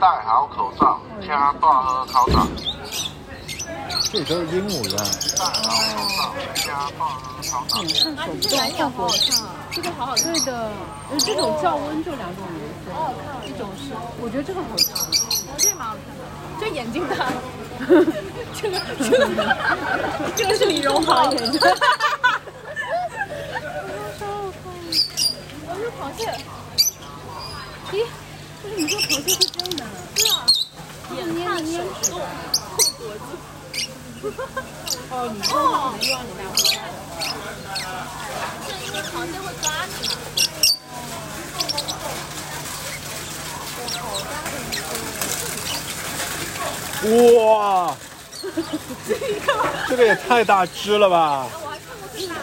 戴好口罩，加大喝考场。这都是鹦鹉的。戴好口罩，加大喝考场。看手不动画火上，这个好好看。对的，呃，这种降温就两种颜色，好好看，一种是，我觉得这个好看，哦，这个蛮好看的，就眼睛大。这个这个这个是李荣浩眼睛。我是螃蟹。咦，为什么这个螃蟹会这样的？对啊，眼看手不动，后脖子。哦，你这样可能又让你来回来。是因为螃蟹会抓你嘛？哇，这个也太大只了吧！我还看过最大的。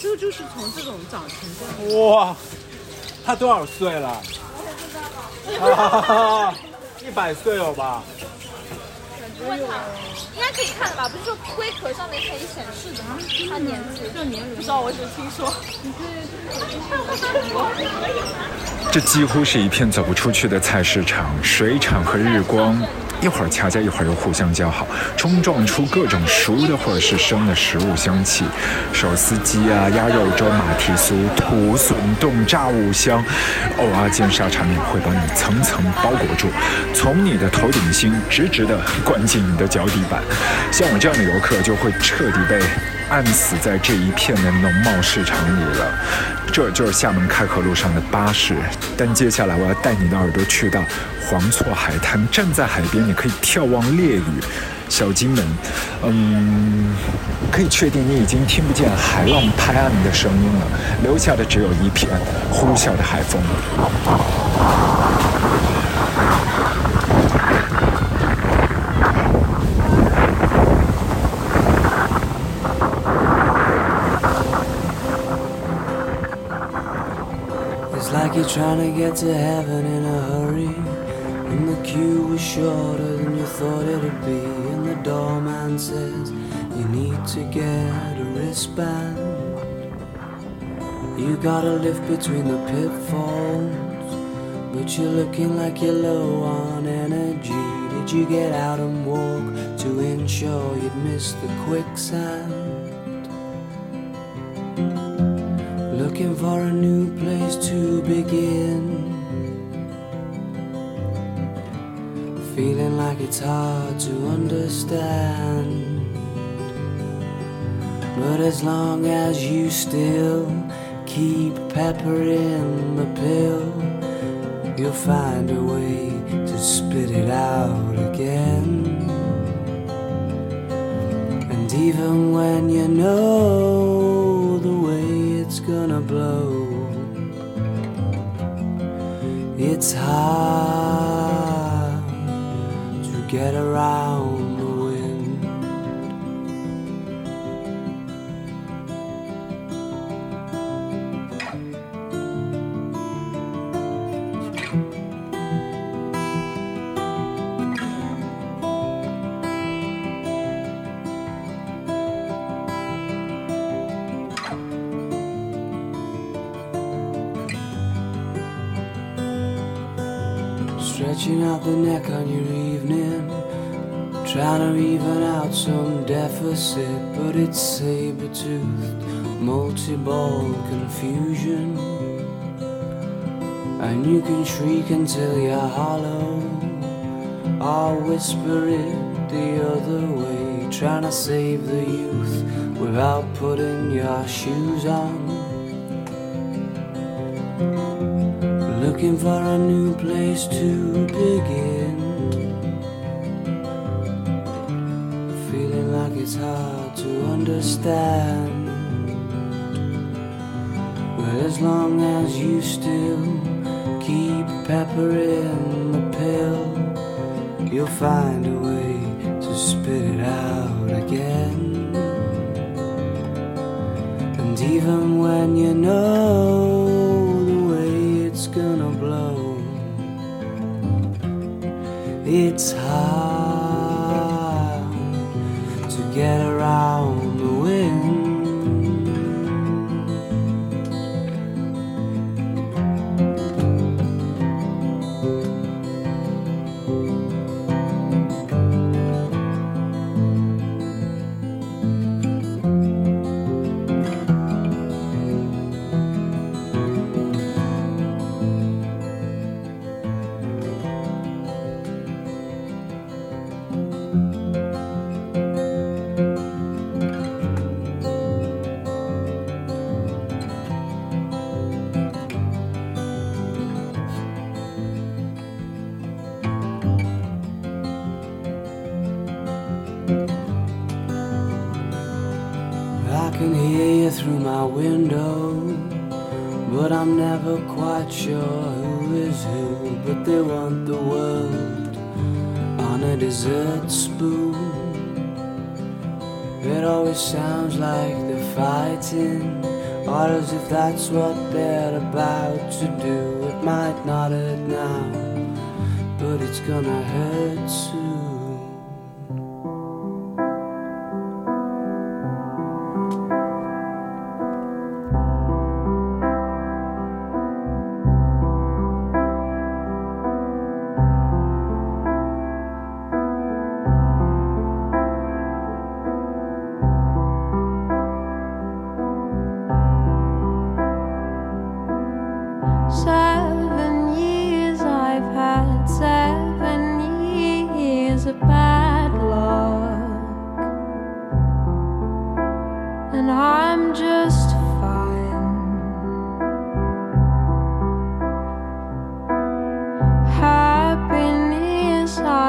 这个就是从这种长成这样。哇，它多少岁了？啊，一百岁有吧？问他，应该可以看的吧？不是说龟壳上面可以显示的吗？它年纪，这年龄不知道，我只是听说。这几乎是一片走不出去的菜市场，水产和日光。一会儿掐架，一会儿又互相交好，冲撞出各种熟的或者是生的食物香气，手撕鸡啊、鸭肉粥、马蹄酥、土笋冻、炸物香，偶尔煎沙茶面会把你层层包裹住，从你的头顶心直直的灌进你的脚底板。像我这样的游客就会彻底被按死在这一片的农贸市场里了。这就是厦门开河路上的巴士，但接下来我要带你的耳朵去到黄厝海滩，站在海边，你可以眺望烈屿、小金门，嗯，可以确定你已经听不见海浪拍岸的声音了，留下的只有一片呼啸的海风。You're trying to get to heaven in a hurry. And the queue was shorter than you thought it'd be. And the doorman says you need to get a wristband. You gotta live between the pitfalls. But you're looking like you're low on energy. Did you get out and walk to ensure you'd miss the quicksand? Looking for a new place to begin. Feeling like it's hard to understand. But as long as you still keep pepper in the pill, you'll find a way to spit it out again. And even when you know gonna blow, it's hard to get around Stretching out the neck on your evening, trying to even out some deficit, but it's saber toothed, multi ball confusion. And you can shriek until you're hollow, I'll whisper it the other way, trying to save the youth without putting your shoes on. Looking for a new place to begin. Feeling like it's hard to understand. But as long as you still keep pepper in the pill, you'll find a way to spit it out again. And even when you know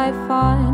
I find,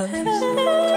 On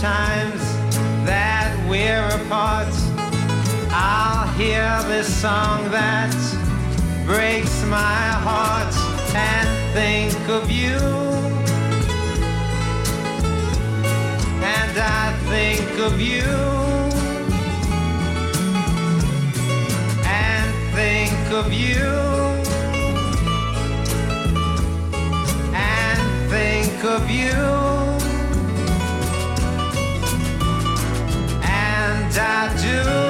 times that we're apart, I'll hear this song that breaks my heart and think of you. And I think of you. And think of you. And think of you. I do.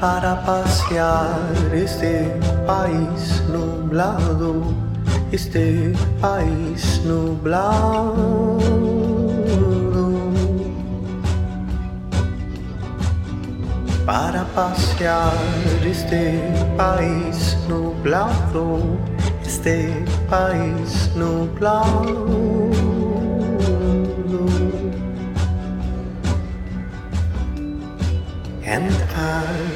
para pasear este país nublado, este país nublado. Para pasear este país nublado, este país nublado. And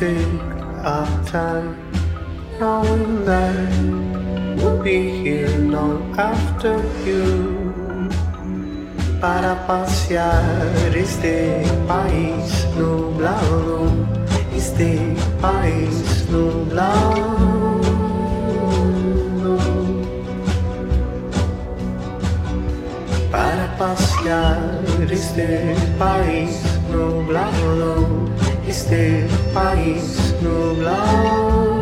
take our time, knowing that we'll be here long after you. Para pasear este país nublado, este país nublado. Para pasear este país nublado, este país nublado.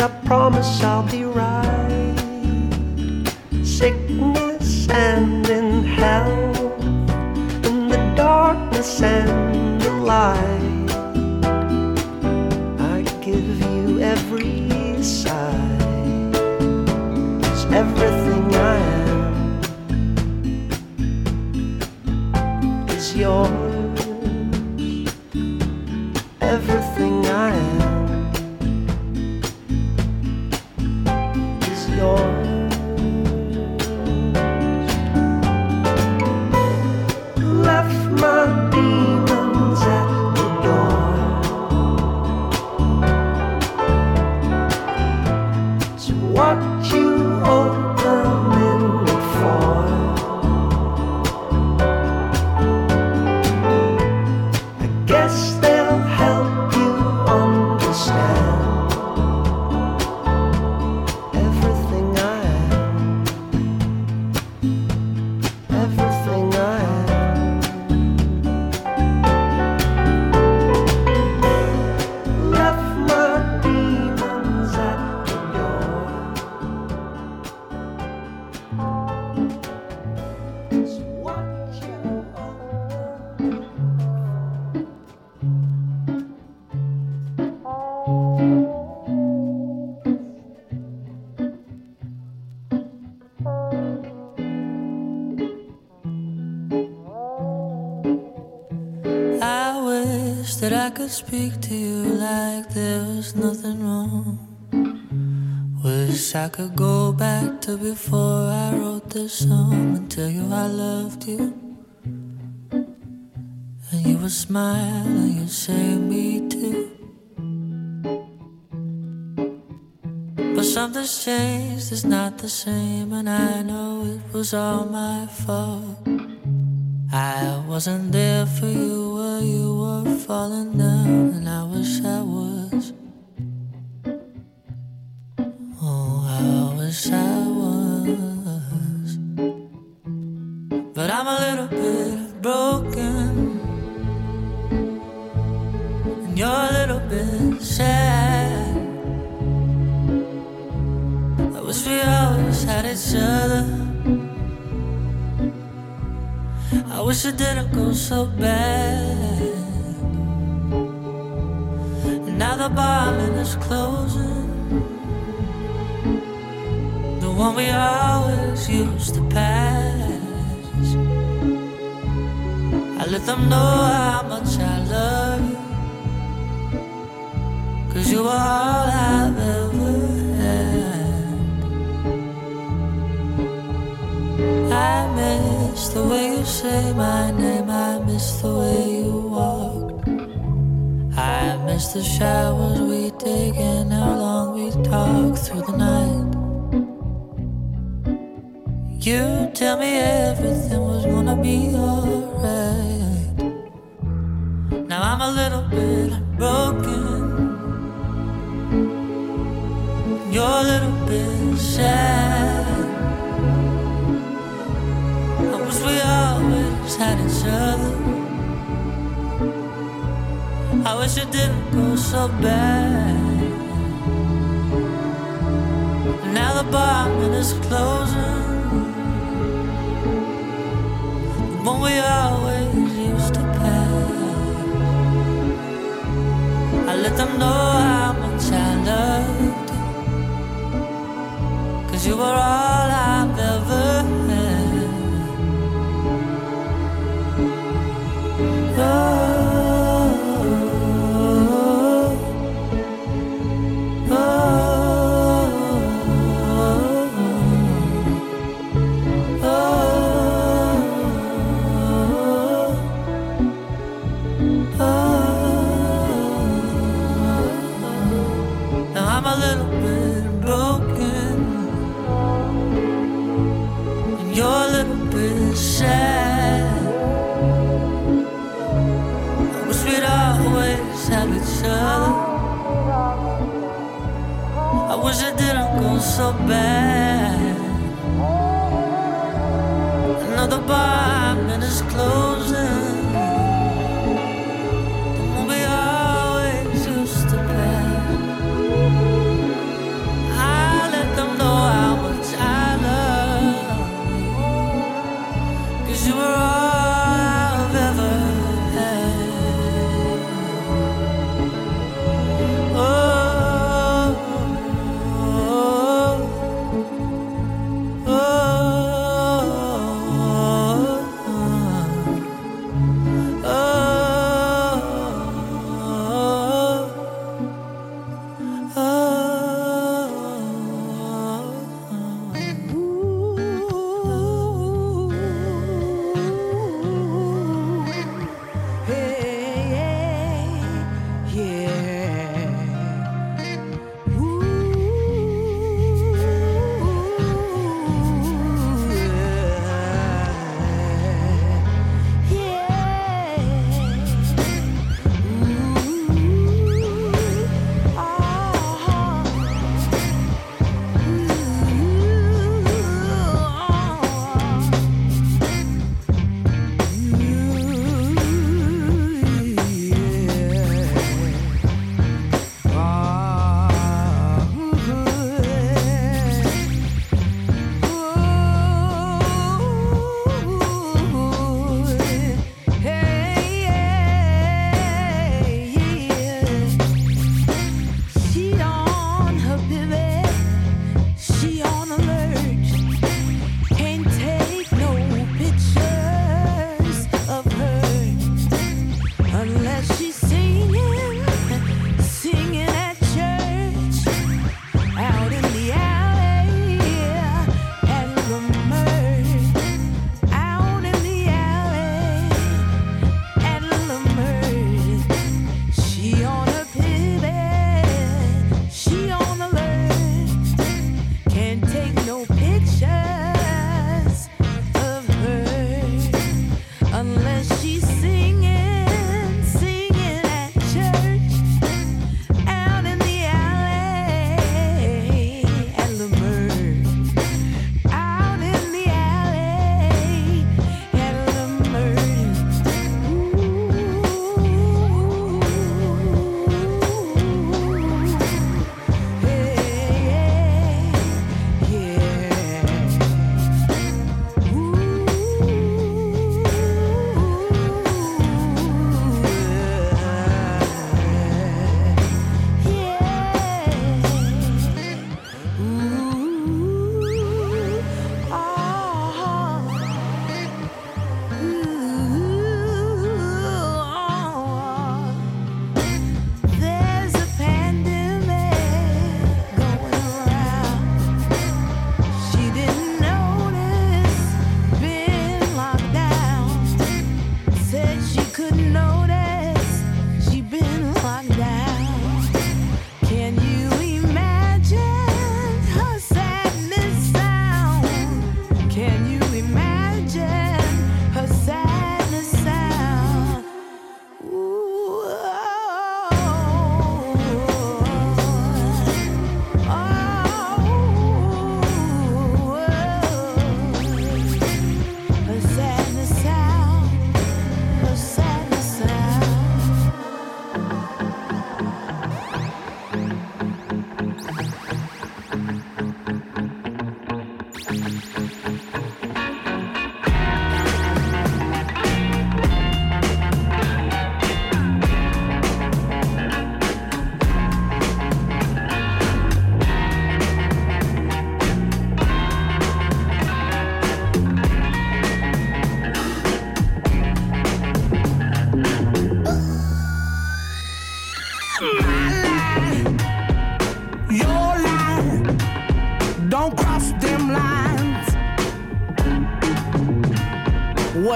And I promise I'll be right. Sickness and in health, in the darkness and the light. I give you every side. 'Cause everything I am is yours. Speak to you like there was nothing wrong. Wish I could go back to before I wrote this song and tell you I loved you. And you would smile and you'd say me too. But something's changed, it's not the same, and I know it was all my fault. I wasn't there for you while you were falling down, and I wish I was. Oh, I wish I was. But I'm a little bit broken, and you're a little bit sad. I wish we always had each other. Wish it didn't go so bad. Now the bombing is closing. The one we always used to pass. I let them know how much I love you. Cause you were all I've ever I miss the way you say my name. I miss the way you walk. I miss the showers we take and how long we talk through the night. You tell me everything was gonna be alright. Now I'm a little bit broken. You're a little bit sad. We always had each other. I wish it didn't go so bad. Now the bombing is closing. The one we always used to pass. I let them know how much I loved you. Cause you were all I've ever love. So bad.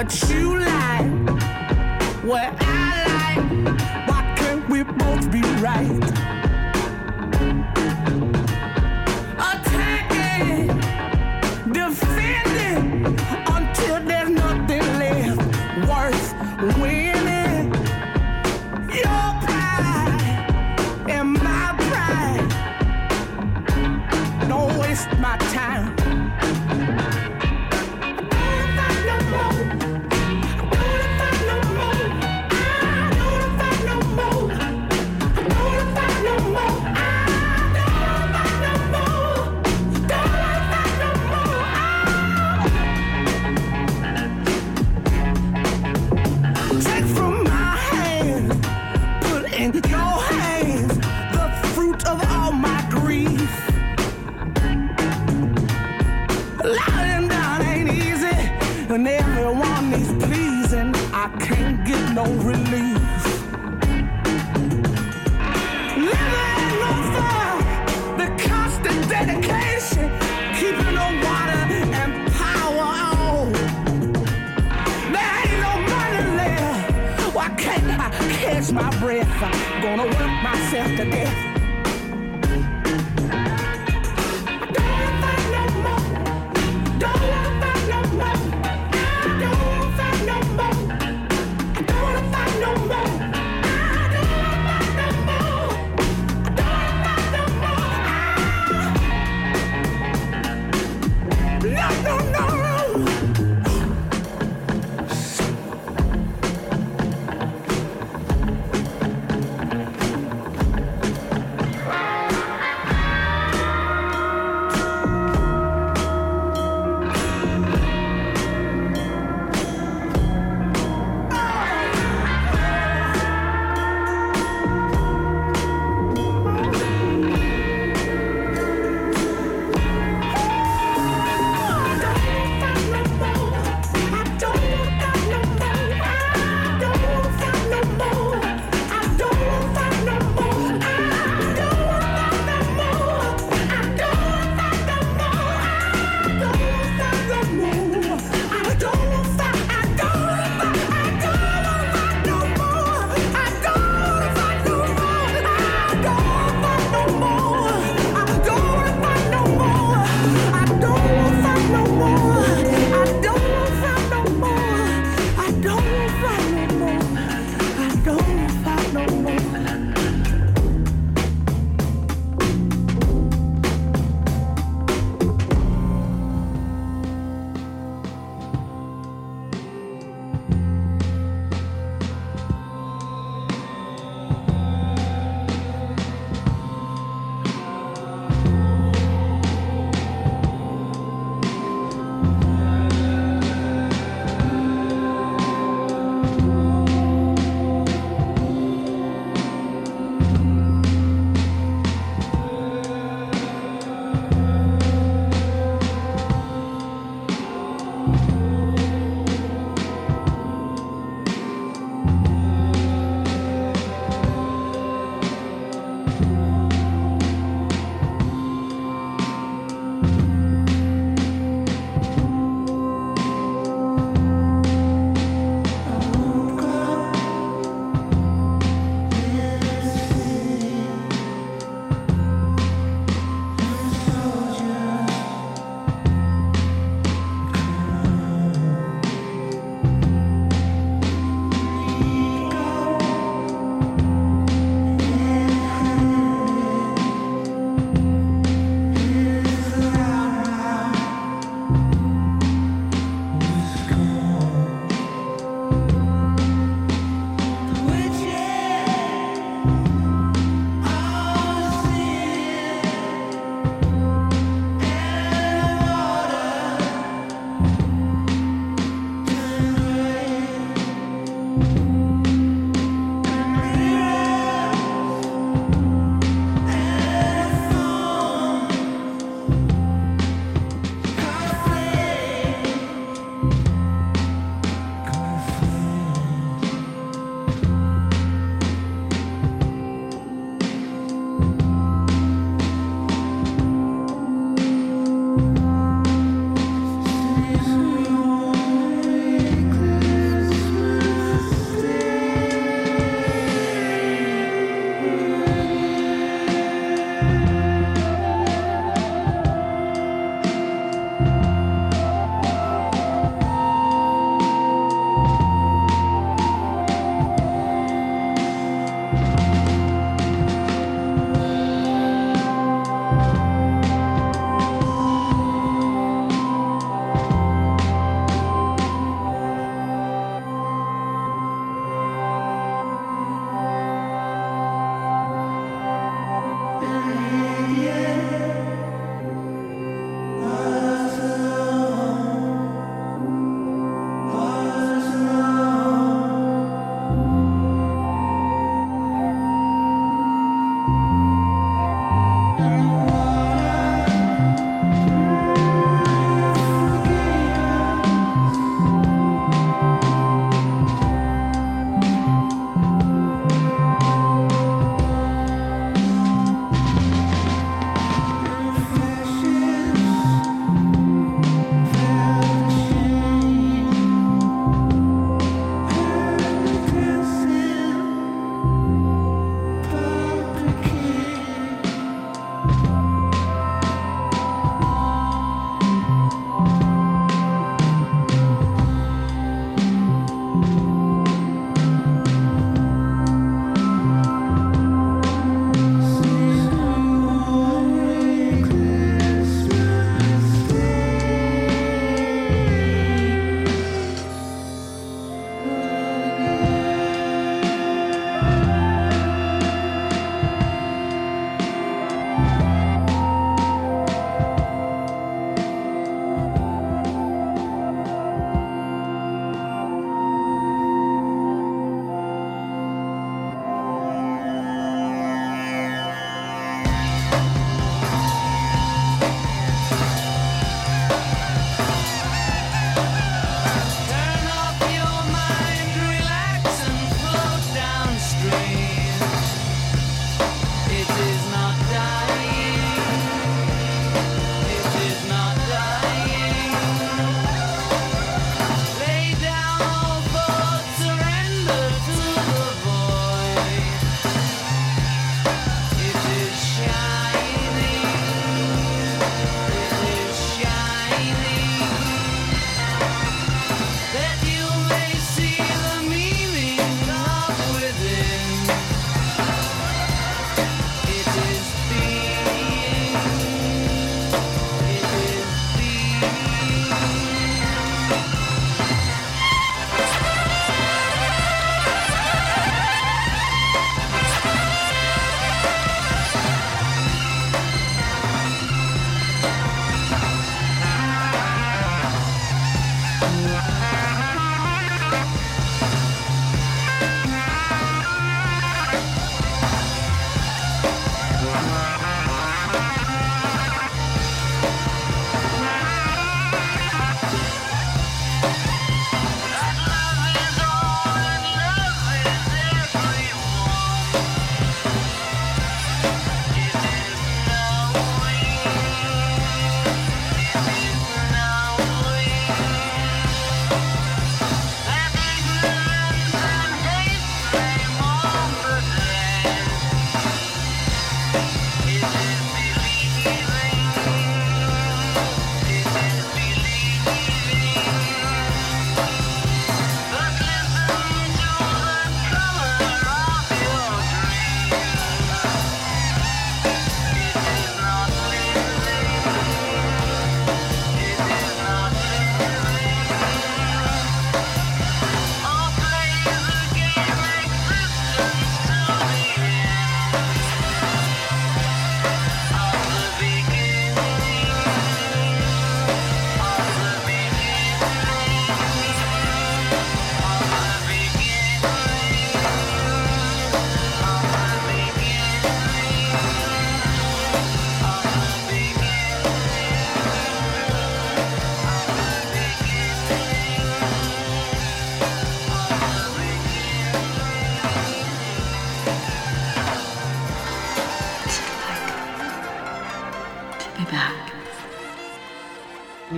What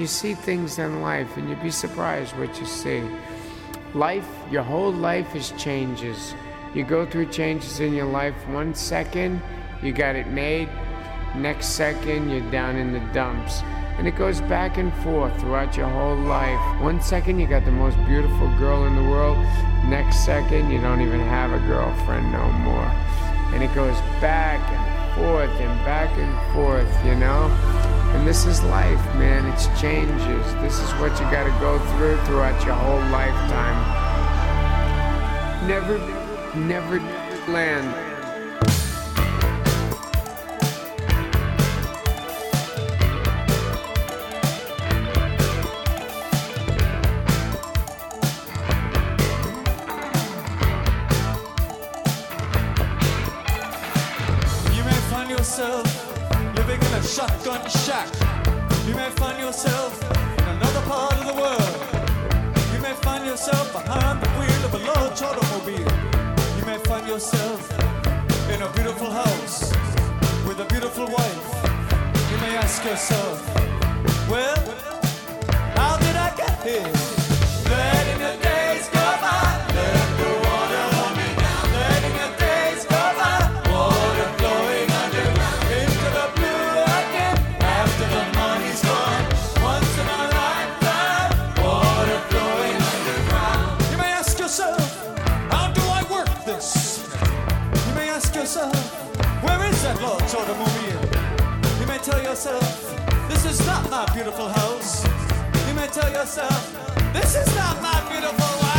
you see things in life and you'd be surprised what you see. Life, your whole life is changes. You go through changes in your life. One second, you got it made. Next second, you're down in the dumps. And it goes back and forth throughout your whole life. One second, you got the most beautiful girl in the world. Next second, you don't even have a girlfriend no more. And it goes back and forth and back and forth, you know? And this is life, man. It's changes. This is what you got to go through throughout your whole lifetime. Never, never land yourself in a beautiful house with a beautiful wife, you may ask yourself, well, how did I get here? not my beautiful house. You may tell yourself, this is not my beautiful wife.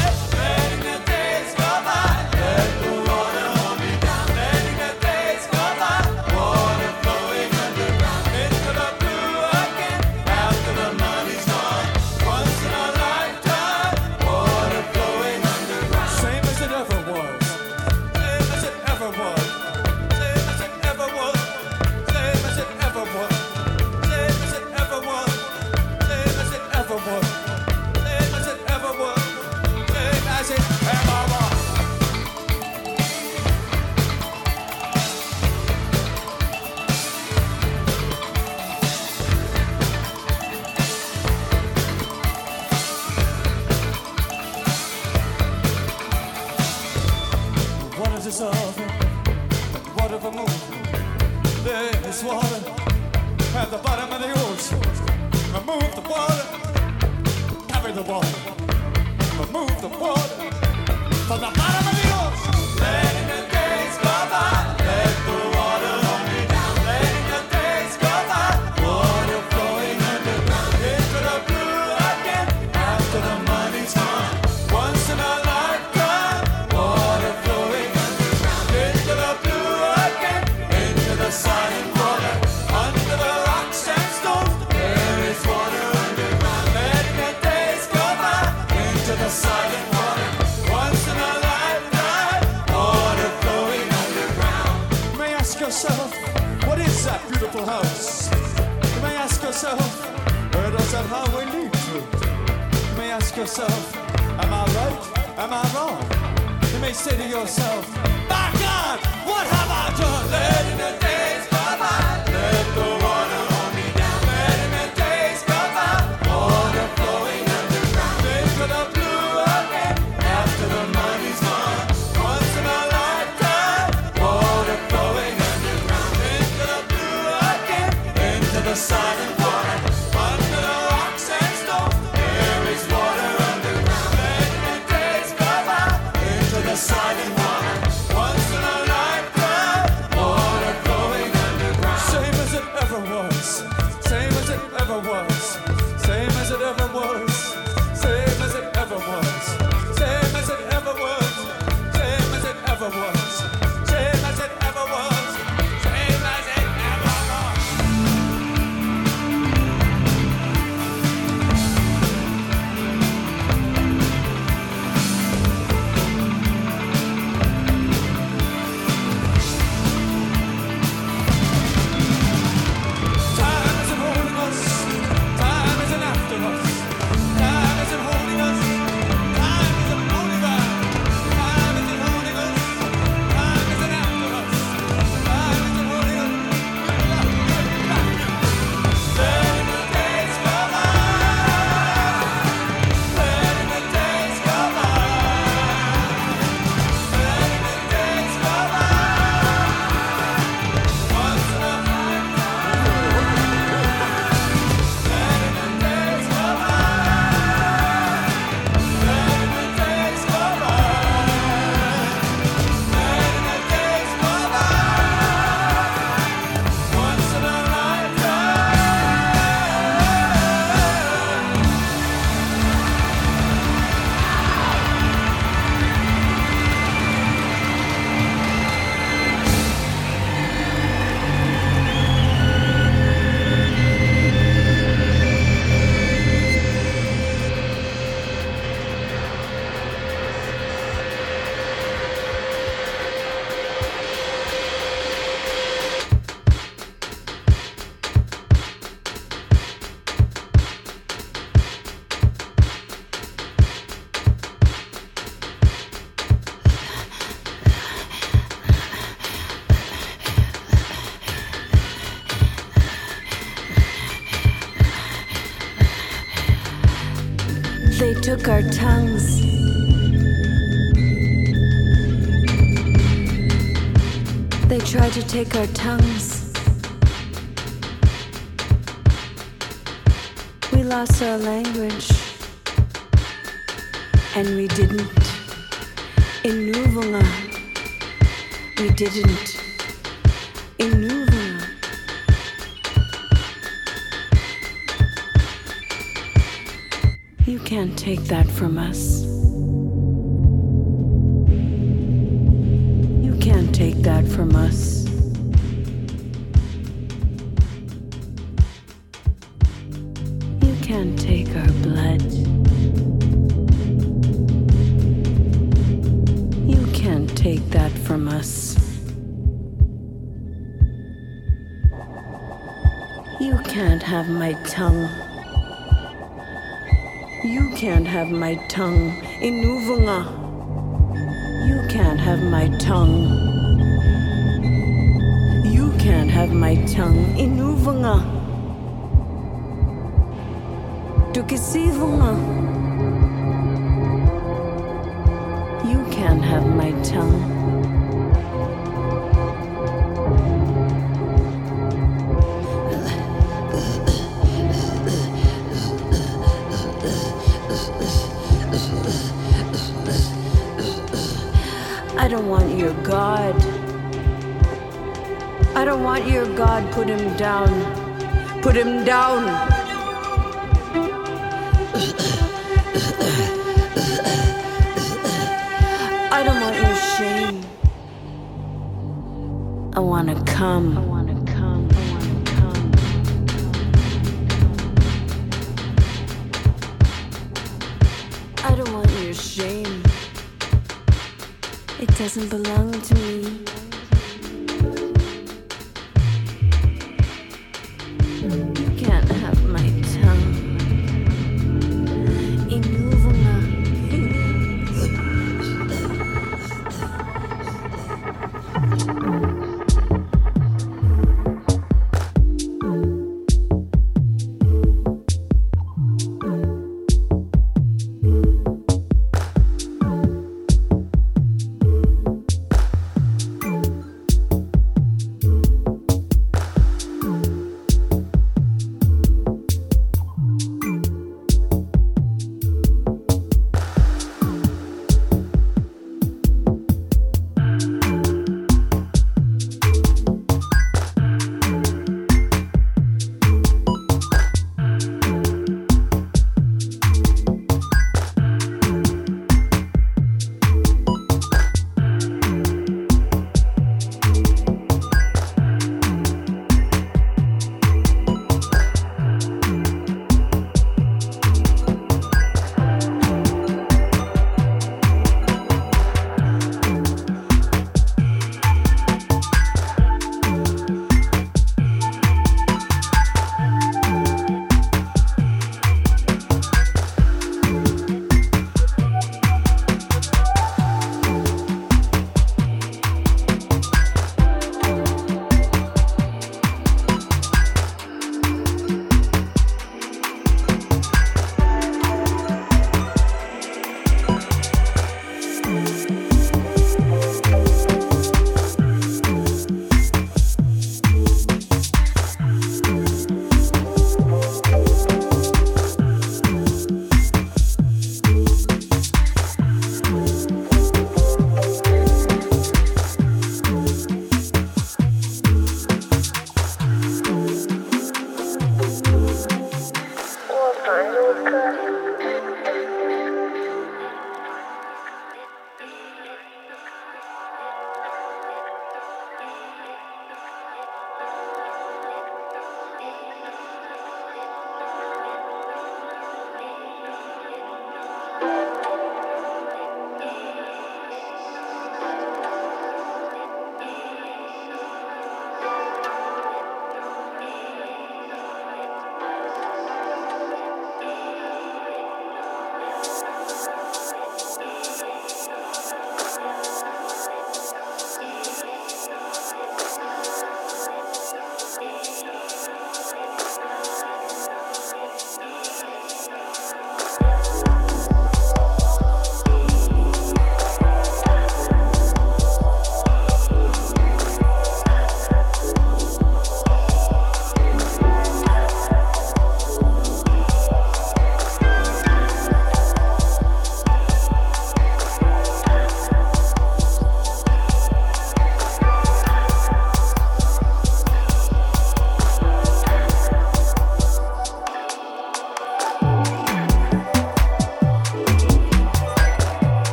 To take our tongues. We lost our language. And we didn't. In Nuvunga, we didn't. In Nuvunga. You can't take that from us. Dukisivunga. You can't have my tongue. I don't want your God. I don't want your God. Put him down. Put him down. I don't want your shame. I want to come. I want to come. I want to come. I don't want your shame. It doesn't belong to me.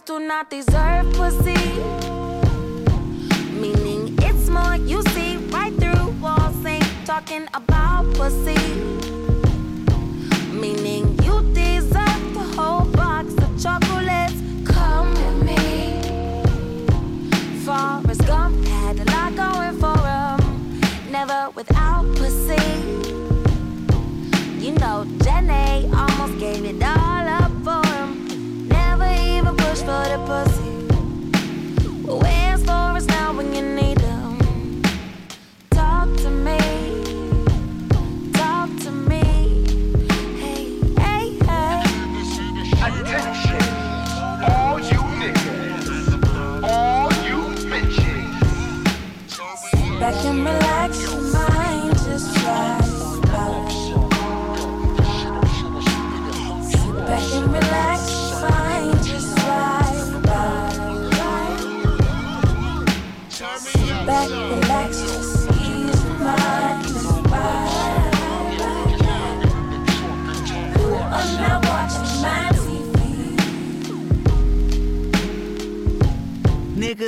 Do not deserve pussy.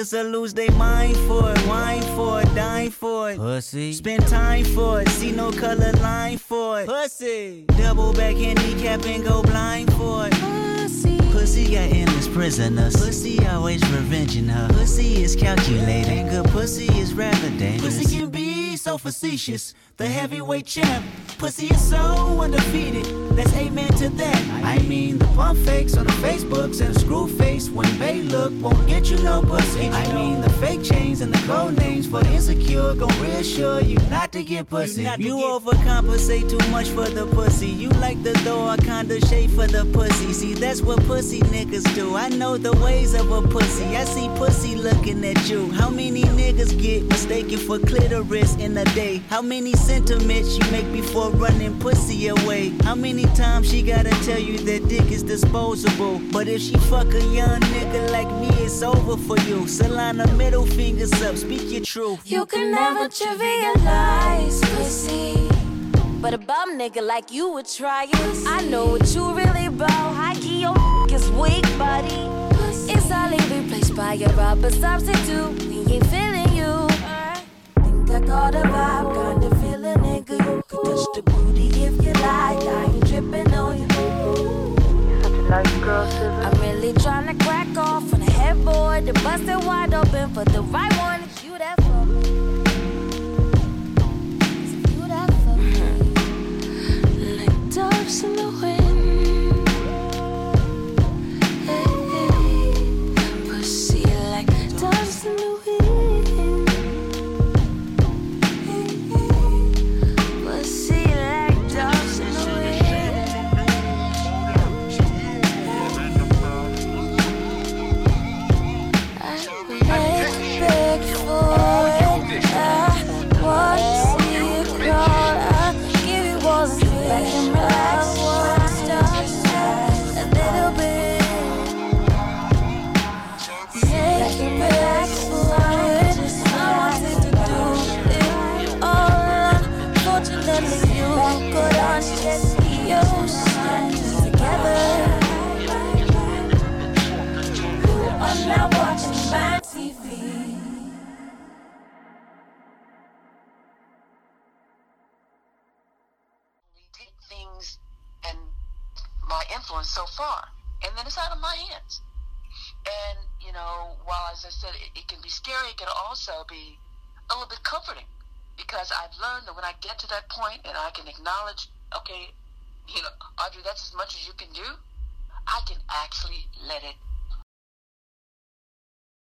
Niggas will lose their mind for it, wine for it, dine for it. Pussy. Spend time for it, see no color line for it. Pussy. Double back handicap and go blind for it. Pussy. Pussy got endless prisoners. Pussy always revenging her. Pussy is calculating. Good pussy is rather dangerous. Pussy can be so facetious. The heavyweight champ. Pussy is so undefeated. Let's amen to that. I mean, the pump fakes on the Facebooks and the screw face when they look won't get you no pussy. I mean, the fake chains and the code names for the insecure gon' reassure you not to get pussy. You, overcompensate too much for the pussy. You like the door a kinda shade for the pussy. See, that's what pussy niggas do. I know the ways of a pussy. I see pussy looking at you. How many niggas get mistaken for clitoris in a day? How many sentiments you make before running pussy away? How many times she gotta tell you that dick is disposable? But if she fuck a young nigga like me, it's over for you. Solana middle fingers up, speak your truth. You can never trivialize pussy. But a bum nigga like you would try it. I know what you really about. High key, your is weak, buddy. It's only replaced by a rubber substitute. We ain't feeling you. Think I got a vibe, kinda feeling nigga. You could touch the booty if you like. Tripping on you. Nice girl, I'm really tryna crack off on a headboard to bust it wide open for the right one. It's you that for me. It's you that for me. Like doves in know, while as I said, it, it can be scary, it can also be a little bit comforting because I've learned that when I get to that point and I can acknowledge, okay, you know, Audrey, that's as much as you can do. I can actually let it